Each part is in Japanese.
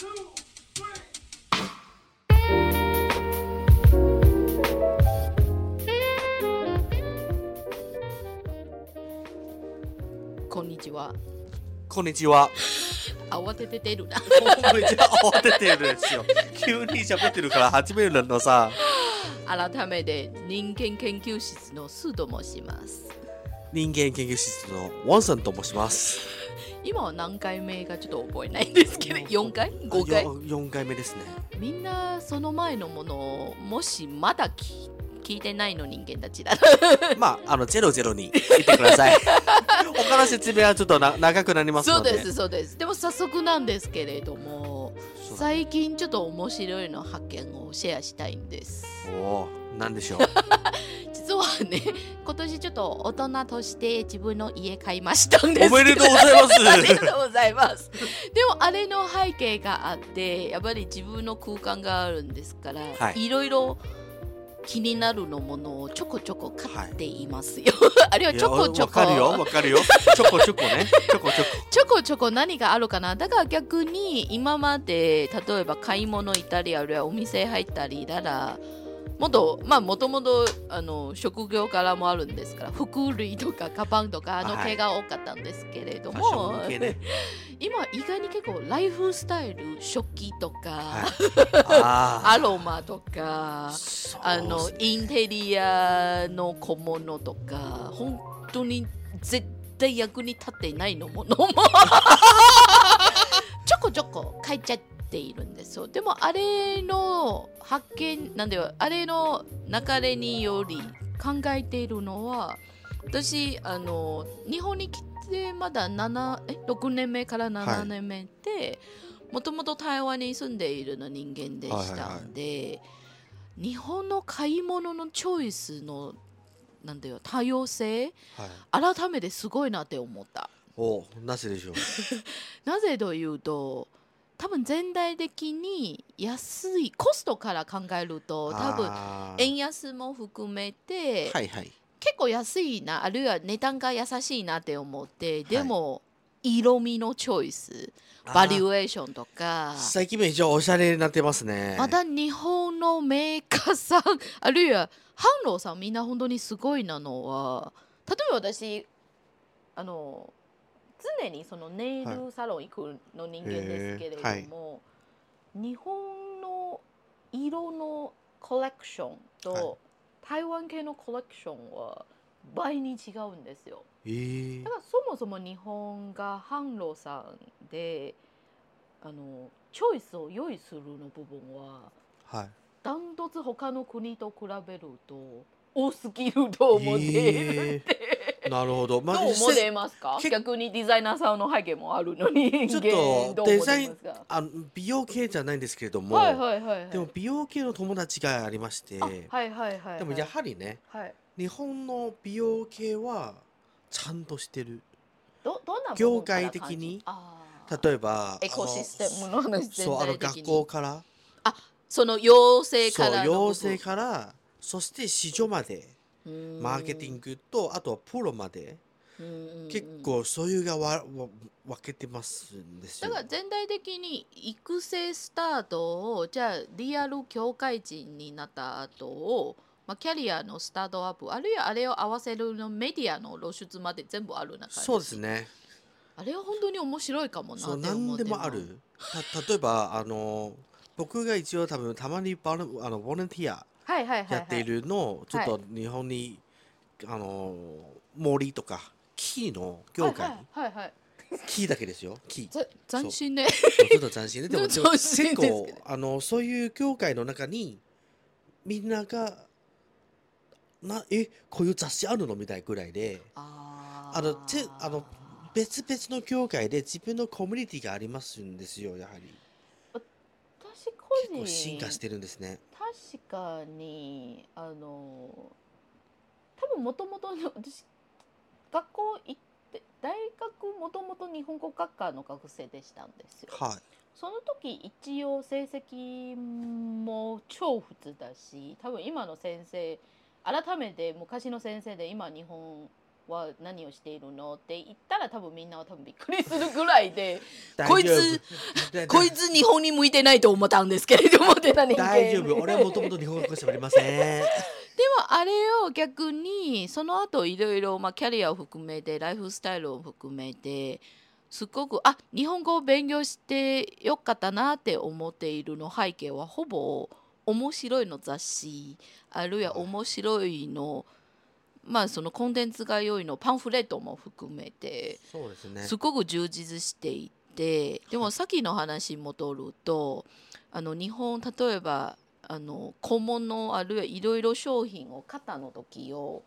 こんにちは。こんにちは。慌てて出るな。めっちゃ慌ててるんですよ。急に喋ってるから始めるのさ。改めて人間研究室のスーと申します。人間研究室のウォンさんと申します。今は何回目かちょっと覚えないんですけど、4回 ?5 回？よ4回目ですね。みんなその前のものをもしまだ聞聞いてないの人間たちだ。まあ、あの、ゼロゼロに聞いてください。他の説明はちょっとな長くなりますので。そうです、そうです。でも早速なんですけれども、最近ちょっと面白いの発見をシェアしたいんです。おーなんでしょう？実はね、今年ちょっと大人として自分の家買いましたんですおめでとうございます ありがとうございます。でもあれの背景があって、やっぱり自分の空間があるんですから、はいいろいろ気になるのものをちょこちょこ買っていますよ。あるいはちょこちょこわかるよ、わかるよ。ちょこちょこね。ちょこちょこ。ちょこちょこ何があるかなだから逆に今まで例えば買い物行ったりあるいはお店入ったりならもっとまあもともとあの職業からもあるんですから服類とかカバンとかあのはい系が多かったんですけれども、ョン向けね。今意外に結構ライフスタイル食器とか、あ アロマとかあ。そうあのインテリアの小物とか本当に絶対役に立っていないのものも ちょこちょこ書いちゃっているんですよでもあれの発見なんだよあれの流れにより考えているのは私あの日本に来てまだ7え6年目から7年目で、もともと台湾に住んでいるの人間でしたんで、日本の買い物のチョイスのなんだよ多様性はい。改めてすごいなって思った。おなぜでしょう？なぜというと多分全体的に安いコストから考えると多分円安も含めて、はいはい。結構安いなあるいは値段が優しいなって思ってでも、色味のチョイスバリュュエーションとか最近めっちゃおしゃれになってますね。また日本のメーカーさん あるいはハンローさんみんな本当にすごいなのは例えば私あの常にそのネイルサロン行くの人間ですけれども、日本の色のコレクションと、はい。台湾系のコレクションは倍に違うんですよ。えー。だからそもそも日本がハンローさんであのチョイスを用意するの部分ははい。ダントツ他の国と比べると多すぎると思っているって、なるほど。まどう思ってますか？け逆にデザイナーさんの背景もあるのに。ちょっとデザインかあの美容系じゃないんですけれども、はいはいはいはい。でも美容系の友達がありまして、あはいはいはいはい。でもやはりね、はい。日本の美容系はちゃんとしてる。どどんな業界的に？例えばエコシステムの話全そうあの学校から。その養成から養成からそして市場までうん。マーケティングとあとはプロまで。うんうんうん。結構そういうがわわ分けてますんですよ。だから全体的に育成スタートをじゃあリアル業界人になった後を、まあ、キャリアのスタートアップあるいはあれを合わせるのメディアの露出まで全部ある中そうですね。あれは本当に面白いかもなってそう思って何でもある。た例えばあの僕が一応多分たまにバルあのボランティアやっているのをちょっと日本に、あの森とか木の業界、はいはいはいはい。木だけですよ。木。ざ斬新ねちょっと斬新で。でも 結構あのそういう業界の中にみんながなえこういう雑誌あるのみたいぐらいで。ああのてあの別々の業界で自分のコミュニティがありますんですよやはり。私個結構人進化してるんですね確かにあの多分もともと私学校行って大学もともと日本語学科の学生でしたんですよ。はいその時一応成績も超普通だし多分今の先生改めて昔の先生で今日本は何をしているの？って言ったら多分みんなは多分びっくりするぐらいで 大こいつこいつ日本に向いてないと思ったんですけれども大丈夫。俺はもともと日本語しゃべりません。でもあれを逆にその後いろいろまあキャリアを含めてライフスタイルを含めてすごくあ日本語を勉強してよかったなって思っているの背景はほぼ面白いの雑誌あるいは面白いのまあそのコンテンツが良いのパンフレットも含めてそうですね。すごく充実していてでもさっきの話に戻るとあの日本例えばあの小物あるいはいろいろ商品を買ったの時を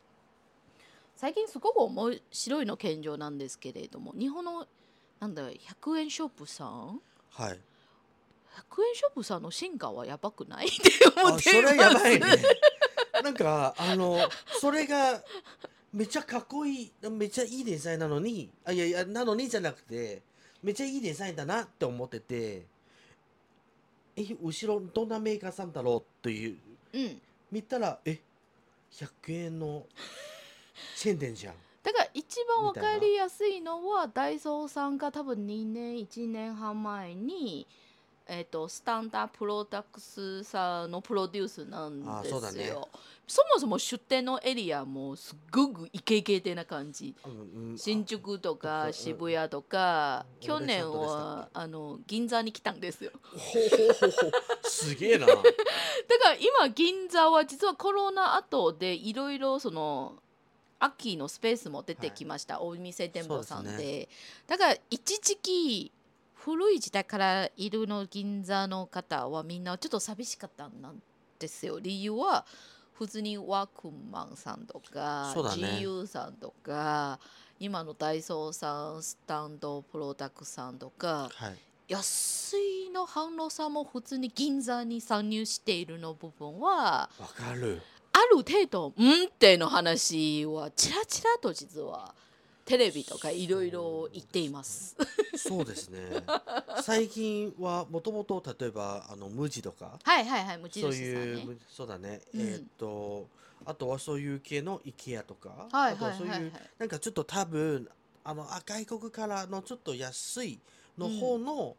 最近すごく面白いの現状なんですけれども日本のなんだ100円ショップさん？はい。100円ショップさんの進化はやばくない？って思っていあそれますやばいねなんかあのそれがめっちゃかっこいいめっちゃいいデザインなのにあいやいやなのにじゃなくてめっちゃいいデザインだなって思っててえ後ろどんなメーカーさんだろうっていううん。見たらえ100円のチェーン店じゃん。だから一番わかりやすいのはダイソーさんが多分2年1年半前に、えー、とスタンダープロダクスさんのプロデュースなんですよ。あそね。そもそも出店のエリアもすっごくイケイケてな感じ。うんうん。新宿とあかうん渋谷とかうん。去年はあの銀座に来たんですよ。すげえな。だから今銀座は実はコロナ後でいろいろその秋のスペースも出てきました、お店店舗さんで。そうでだから一時期古い時代からいるの銀座の方はみんなちょっと寂しかったんですよ。理由は普通にワークマンさんとか、ね。GU さんとか今のダイソーさんスタンドプロダクさんとかはい。安いの販路さんも普通に銀座に参入しているの部分はわかる。ある程度うんっての話はちらちらと実はテレビとかいろいろ言っています。そうですね最近はもともと例えばあの無地とかはいはいはい無そう印さんね。いうむそうだね、うんえーっとあとはそういう系の IKEA とか、はいあとはいそういう、ははいはい。なんかちょっと多分あのあ外国からのちょっと安いの方の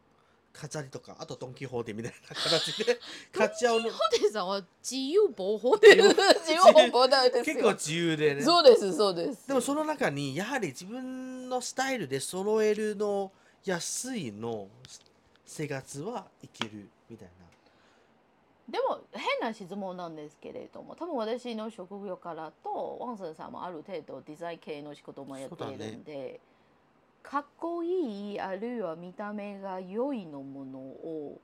飾りとか、あとドン・キホーテみたいな形で 買っちゃうの。ホテさんは自由防法で。自由。防法ですよ。結構自由でね。そうですそうです。でもその中にやはり自分のスタイルで揃えるの安いの生活はいけるみたいでも変な質問なんですけれども多分私の職業からとワンソンさんもある程度デザイン系の仕事もやっているんで、かっこいいあるいは見た目が良いのものを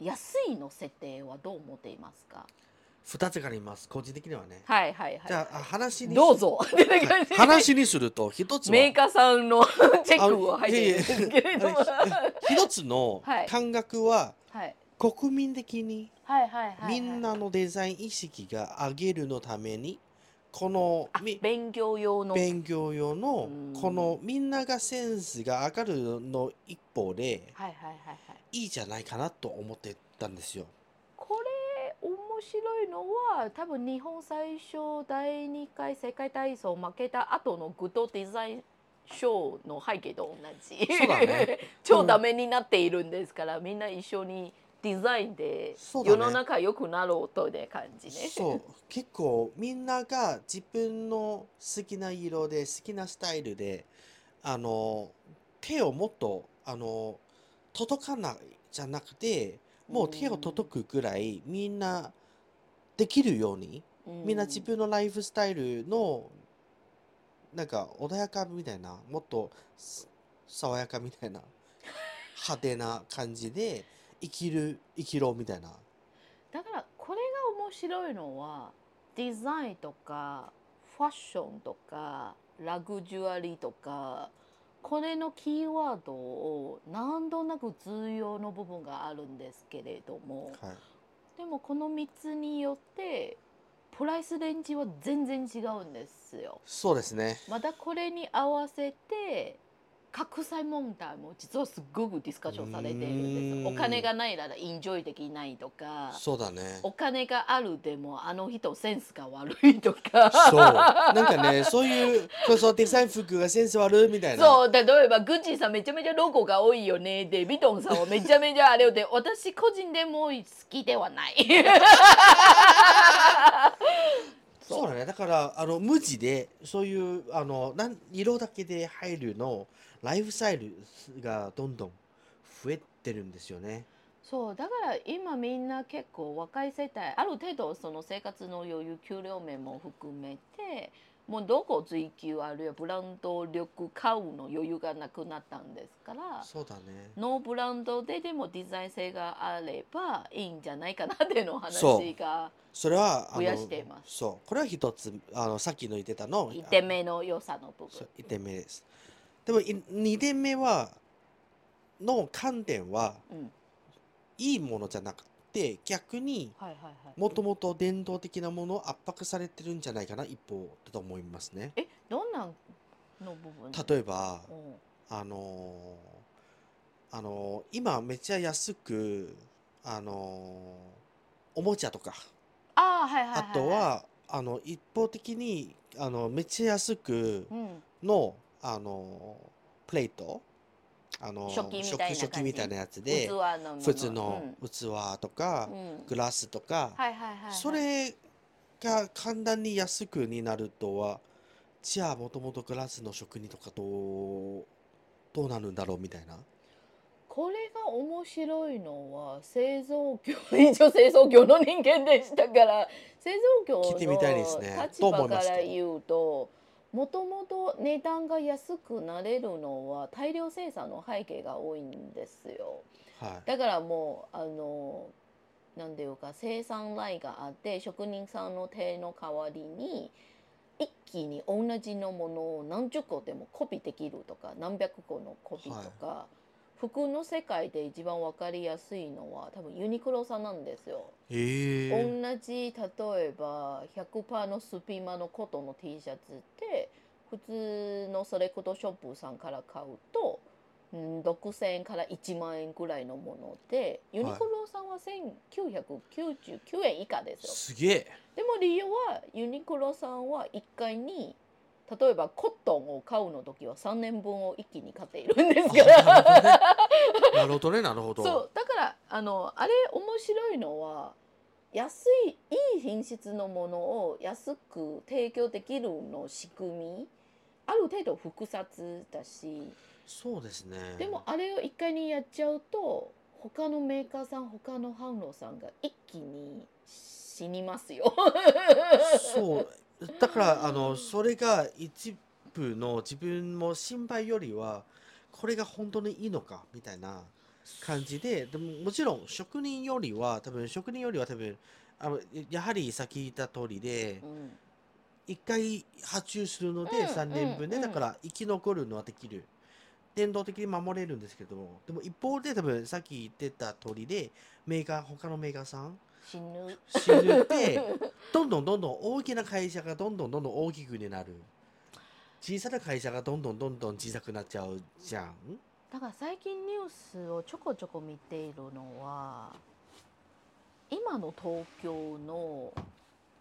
安いの設定はどう思っていますか？な2つがあります。個人的にはね、はいはいはい。じゃああ話にどうぞ。は い話にすると一つはメーカーさんの チェックを入っているんですけれど一つのはい。感覚ははい。国民的にみんなのデザイン意識が上げるのためにこの勉強用の。勉強用のうん。このみんながセンスが上がるの一方ではいはいはいはい。いいじゃないかなと思ってたんですよ。これ面白いのは多分日本最初第2回世界体操負けた後のグッドデザイン賞の背景と同じ。ね。超ダメになっているんですから、みんな一緒にデザインで世の中良くなろうという感じね。そう。結構みんなが自分の好きな色で好きなスタイルであの手をもっとあの届かないじゃなくてもう手を届くぐらいみんなできるようにうん。みんな自分のライフスタイルのなんか穏やかみたいなもっとす爽やかみたいな派手な感じで生きる生きろみたいな。だからこれが面白いのはデザインとかファッションとかラグジュアリーとかこれのキーワードを何となく重要の部分があるんですけれどもはい。でもこの3つによってプライスレンジは全然違うんですよ。そうですね。またこれに合わせて格差問題も実はすっごくディスカッションされているんです。うん。お金がないならエンジョイできないとか。そうだね。お金があるでもあの人センスが悪いとか。そう。なんかねそういうそうそうデザイン服がセンス悪いみたいな。そう例えばグッチーさんめちゃめちゃロゴが多いよね。でビトンさんはめちゃめちゃあれよで私個人でも好きではない そう。だね。だからあの無地でそういうあのなん色だけで入るのライフスタイルがどんどん増えてるんですよね。そうだから今みんな結構若い世帯ある程度その生活の余裕給料面も含めてもうどこ追求あるいはブランド力買うの余裕がなくなったんですからそうだね。ノーブランドででもデザイン性があればいいんじゃないかなっていうの話がそれは増やしています。そう。これは一つあのさっきの言ってたの1点目の良さの部分。そう。1点目です。でもい2点目はの観点はうん。いいものじゃなくて逆に。もともと伝統的なものを圧迫されてるんじゃないかな一方だと思いますね。えどんなんの部分？例えばうん。あのーあのー今めっちゃ安くあのーおもちゃとか。ああはいはいはい、あとはあの一方的にあのめっちゃ安くうん、のあのプレートあの食器みたいな食器みたいなやつ器でのもの？普通の器とかグラスとかはいはいはい、はい、それが簡単に安くになるとはじゃあもともとグラスの職人とかどうどうなるんだろうみたいな。これが面白いのは製造業一応製造業の人間でしたから製造業聞いてみたいですね。の立場から言うともともと値段が安くなれるのは大量生産の背景が多いんですよ。はいだからもうあのなんていうか生産ラインがあって職人さんの手の代わりに一気に同じのものを何十個でもコピーできるとか何百個のコピーとか、服の世界で一番わかりやすいのは多分ユニクロさんなんですよ。へえ同じ例えば100%のスピマのコトンの T シャツって普通のセレクトショップさんから買うと、うん、6,000円から1万円ぐらいのものでユニクロさんは1999円以下ですよ。すげえでも理由はユニクロさんは1回に例えばコットンを買うの時は3年分を一気に買っているんですから。なるほどね なるほど。そう。だからあのあれ面白いのは安いいい品質のものを安く提供できるの仕組みある程度複雑だし。そうですね。でもあれを一回にやっちゃうと他のメーカーさん他の販路さんが一気に死にますよ。そうだからあのそれが一部の自分も心配よりはこれが本当にいいのかみたいな感じででももちろん職人よりは多分職人よりは多分あのやはりさっき言った通りでうん。一回発注するのでうん3年分でうんだから生き残るのはできる。伝統的に守れるんですけどでも一方で多分さっき言ってた通りでメーカー他のメーカーさん死ぬ。死ぬって どんどんどんどん大きな会社がどんどんどんどん大きくになる。小さな会社がどんどんどんどん小さくなっちゃうじゃん。だから最近ニュースをちょこちょこ見ているのは今の東京の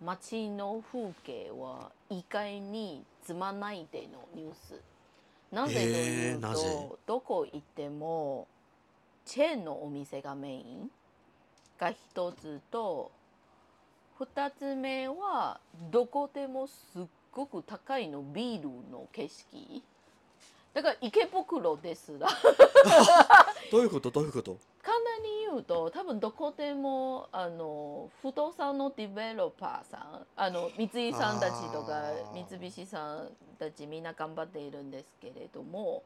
街の風景は意外につまないでのニュース。なぜというとどこ行ってもチェーンのお店がメインが一つと二つ目はどこでもすっごく高いのビールの景色。だから池袋ですら。どういうこと？どういうこと？簡単に言うと多分どこでもあの不動産のディベロッパーさんあの三井さんたちとか三菱さんたちみんな頑張っているんですけれども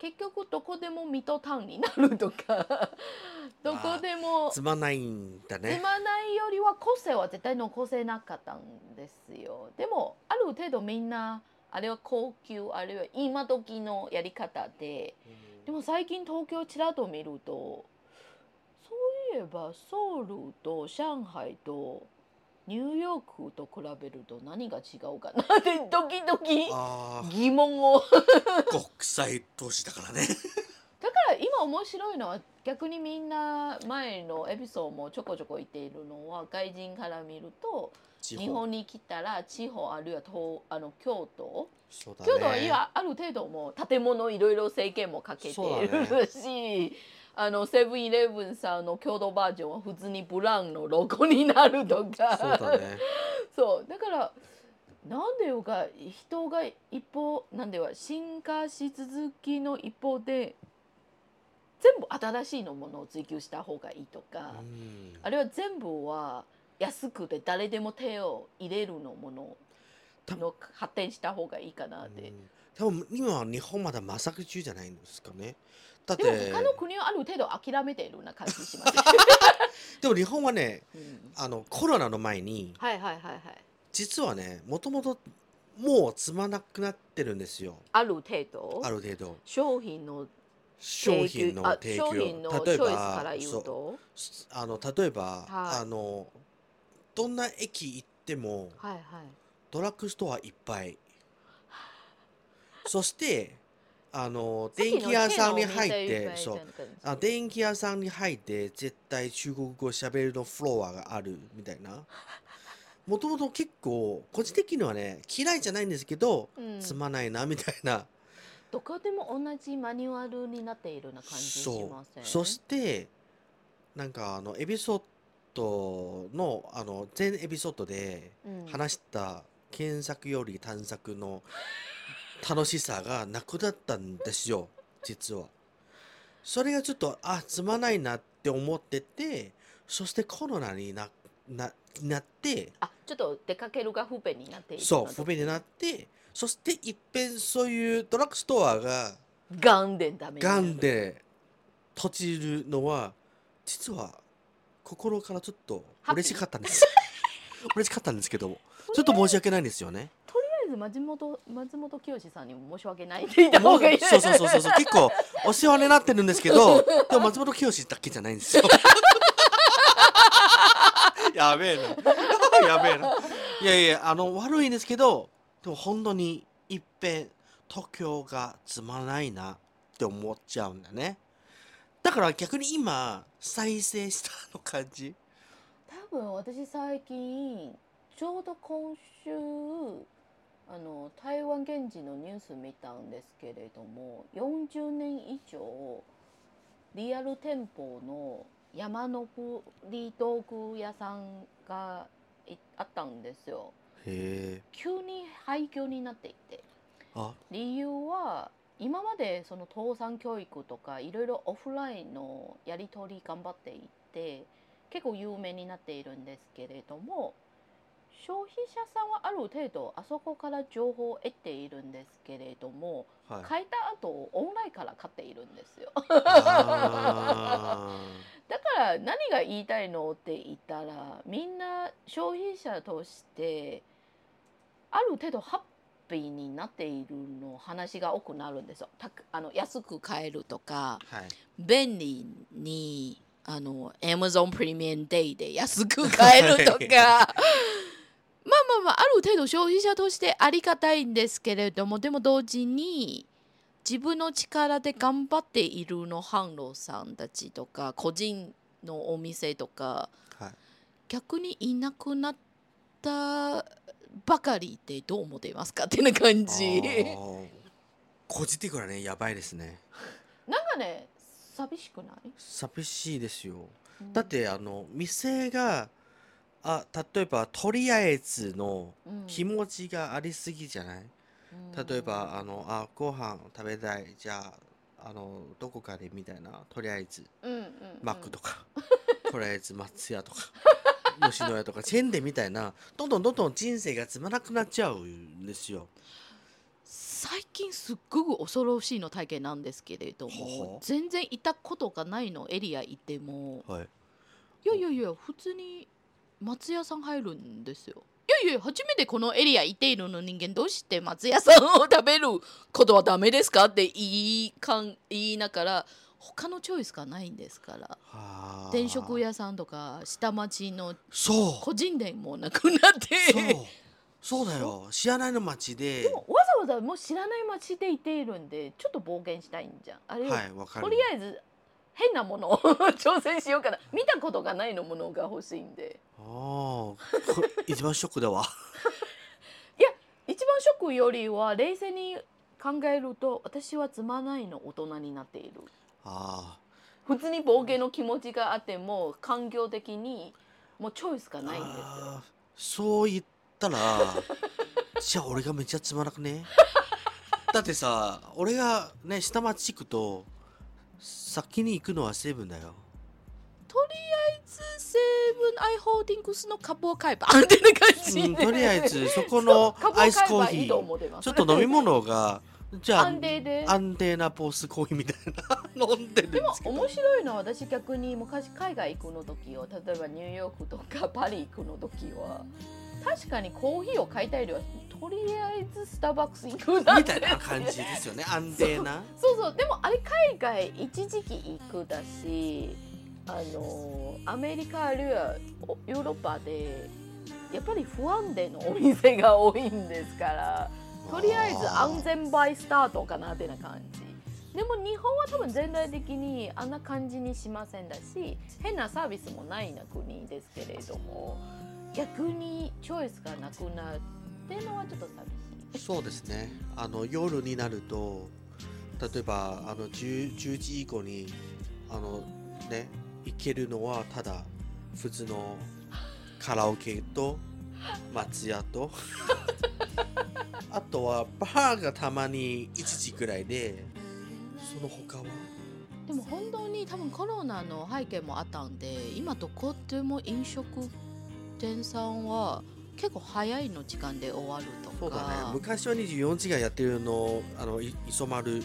結局どこでも水戸タウンになるとか どこでもつまんないんだつねまないよりは個性は絶対残せなかったんですよ。でもある程度みんなあれは高級あるいは今時のやり方ででも最近東京ちらっと見るとそういえばソウルと上海とニューヨークと比べると何が違うかな？ってドキドキあー。疑問を。国際都市だからね。だから今面白いのは逆にみんな前のエピソードもちょこちょこ言っているのは外人から見ると地日本に来たら地方あるいは東あの京都。ね。京都は今ある程度もう建物いろいろ政権もかけていだるし、あのセブンイレブンさんの京都バージョンは普通にブラウンのロゴになるとか。そうだね。そう。だからなんでいうか人が一方なんでは進化し続きの一方で全部新しいのものを追求した方がいいとか、うん。あるいは全部は安くて誰でも手を入れるのものたの発展した方がいいかなって。うん。多分今は日本まだ模索中じゃないんですかねだっでもて他の国はある程度諦めているような感じします。でも日本はねうん。あのコロナの前にはいはいはいはい。実はねもともともう積まなくなってるんですよ。ある程度？ある程度。商品の商品のあ提供。商品のチョイス例えばそう。とあの例えば、はい。あのどんな駅行ってもはいはい。ドラッグストアいっぱい。そして あの電気屋さんに入ってそう。あ電気屋さんに入って絶対中国語しゃべるのフロアがあるみたいな。もともと結構個人的にはね嫌いじゃないんですけど、うん。つまないなみたいな。どこでも同じマニュアルになっているような感じしそません？う。そしてなんかあのエピソードのあの全エピソードでうん。話した検索より探索の楽しさがなくなったんですよ実は。それがちょっとあつまないなって思っててそしてコロナになななってあちょっと出かけるが不便になっているそう不便になってそしていっぺんそういうドラッグストアがガンでダメガンで閉じるのは実は心からちょっと嬉しかったんです。嬉しかったんですけども。ちょっと申し訳ないんですよねず松本松本清さんにも申し訳ないって言った方がいい。そうそうそうそう。そう結構お世話になってるんですけど でも松本清だけじゃないんですよ。やべえな。やべえな。いやいやあの悪いんですけどでも本当にいっぺん東京がつまらないなって思っちゃうんだね。だから逆に今再生したの感じ？多分私最近ちょうど今週あの台湾現地のニュース見たんですけれども40年以上リアル店舗の山登り道具屋さんがいあったんですよ。へえ。急に廃墟になっていて。あ。理由は今までその倒産教育とかいろいろオフラインのやり取り頑張っていて結構有名になっているんですけれども消費者さんはある程度あそこから情報を得ているんですけれどもはい。買いた後オンラインから買っているんですよ。あ だから何が言いたいのって言ったらみんな消費者としてある程度ハッピーになっているの話が多くなるんですよ。たくあの安く買えるとかーはい。便利にあの Amazon プレミアムデイで安く買えるとか まあまあまあある程度消費者としてありがたいんですけれどもでも同時に自分の力で頑張っているの販路さんたちとか個人のお店とかはい。逆にいなくなったばかりってどう思っていますかってな感じ。あー。個人的にはね。やばいですね。なんかね寂しくない、寂しいですよ。うん。だってあの店があ例えばとりあえずのうん。気持ちがありすぎじゃない、例えばあのあご飯食べたい。じゃああのどこかでみたいなとりあえず。うんうんうん。マックとか、とりあえず松屋とか。吉野家とか。チェーン店みたいなどんどんどんどん人生がつまらなくなっちゃうんですよ。最近すっごく恐ろしいの体験なんですけれども全然いたことがないのエリア行っても。はい、いやいやいや普通に松屋さん入るんですよ。いやいや初めてこのエリア行っているの人間どうして松屋さんを食べることはダメですかって言いかん言いながら他のチョイスがないんですから。はあ。転職屋さんとか下町の個人店もなくなって。そう。だよ。知らないの街で。でもわざわざもう知らない街でいているんでちょっと冒険したいんじゃん。あれを、はいわかる。とりあえず変なものを 挑戦しようかな。見たことがないのものが欲しいんで。ああこれ一番ショックだわ。一番ショックよりは冷静に考えると私はつまないの大人になっている。あ普通に冒険の気持ちがあっても環境的にもうチョイスがあないんですよ。そう言ったら じゃあ俺がめっちゃつまらくね？だってさ俺がね下町行くと先に行くのはセブンだよ。とりあえずセブンアイ・ホールディングスの株を買えば。みたいな感じ、うん、とりあえず そこのアイスコーヒー。ちょっと飲み物が じゃあ安定で。安定なポースコーヒーみたいな飲んでるんででも面白いのは私逆に昔海外行くの時を例えばニューヨークとかパリ行くの時は確かにコーヒーを買いたいよりはとりあえずスターバックス行くなみったていな感じですよね。安定な。そうそう。でもあれ海外一時期行くだしあのアメリカあるいはおヨーロッパでやっぱり不安定のお店が多いんですからとりあえず安全バイスタートかなってな感じ。でも日本は多分全体的にあんな感じにしませんだし変なサービスもないな国ですけれども逆にチョイスがなくなるっていうのはちょっと寂しい。そうですねあの夜になると例えばあの 10, 10時以降にあのね行けるのはただ普通のカラオケと松屋と あとはバーがたまに1時くらいでその他はでも本当に多分コロナの背景もあったんで今どこでも飲食店さんは結構早いの時間で終わるとか。そうだね。昔は24時間やってるのあのい磯丸。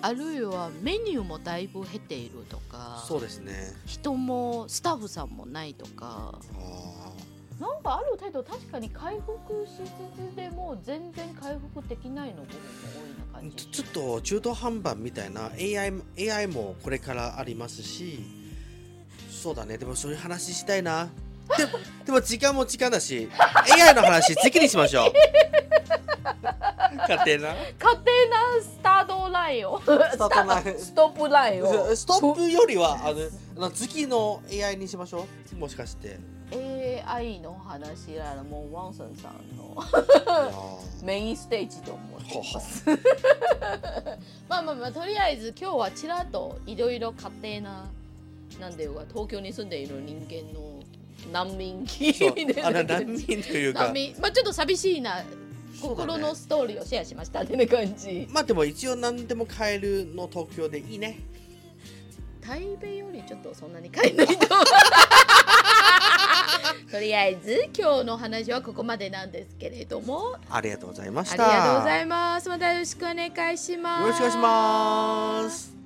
あるいはメニューもだいぶ減っているとか。そうですね。人もスタッフさんもないとか。あなんかある程度確かに回復しつつでも全然回復できないの部分も多いな感じ。ーちょっと中途半端みたいな。AI, AI もこれからありますし。そうだね。でもそういう話したいなで もでも時間も時間だし AI の話次にしましょう。勝手な。勝手なスタートラインを。スタートライン。ストップラインを。ストップよりはあのあの次の AI にしましょう。もしかして。AI の話ならもうワンソンさんの。メインステージと思ってはます。まあまあまあとりあえず今日はちらっといろいろ勝手ななんていうか東京に住んでいる人間の難民気味で。難民というか。難民。まあちょっと寂しいな心のストーリーをシェアしました。ってな感じ。まあでも一応何でも買えるの東京でいいね。台北よりちょっとそんなに買えないととりあえず今日の話はここまでなんですけれども。ありがとうございましありたがとうございます。またよろしくお願いします。よろしくお願いします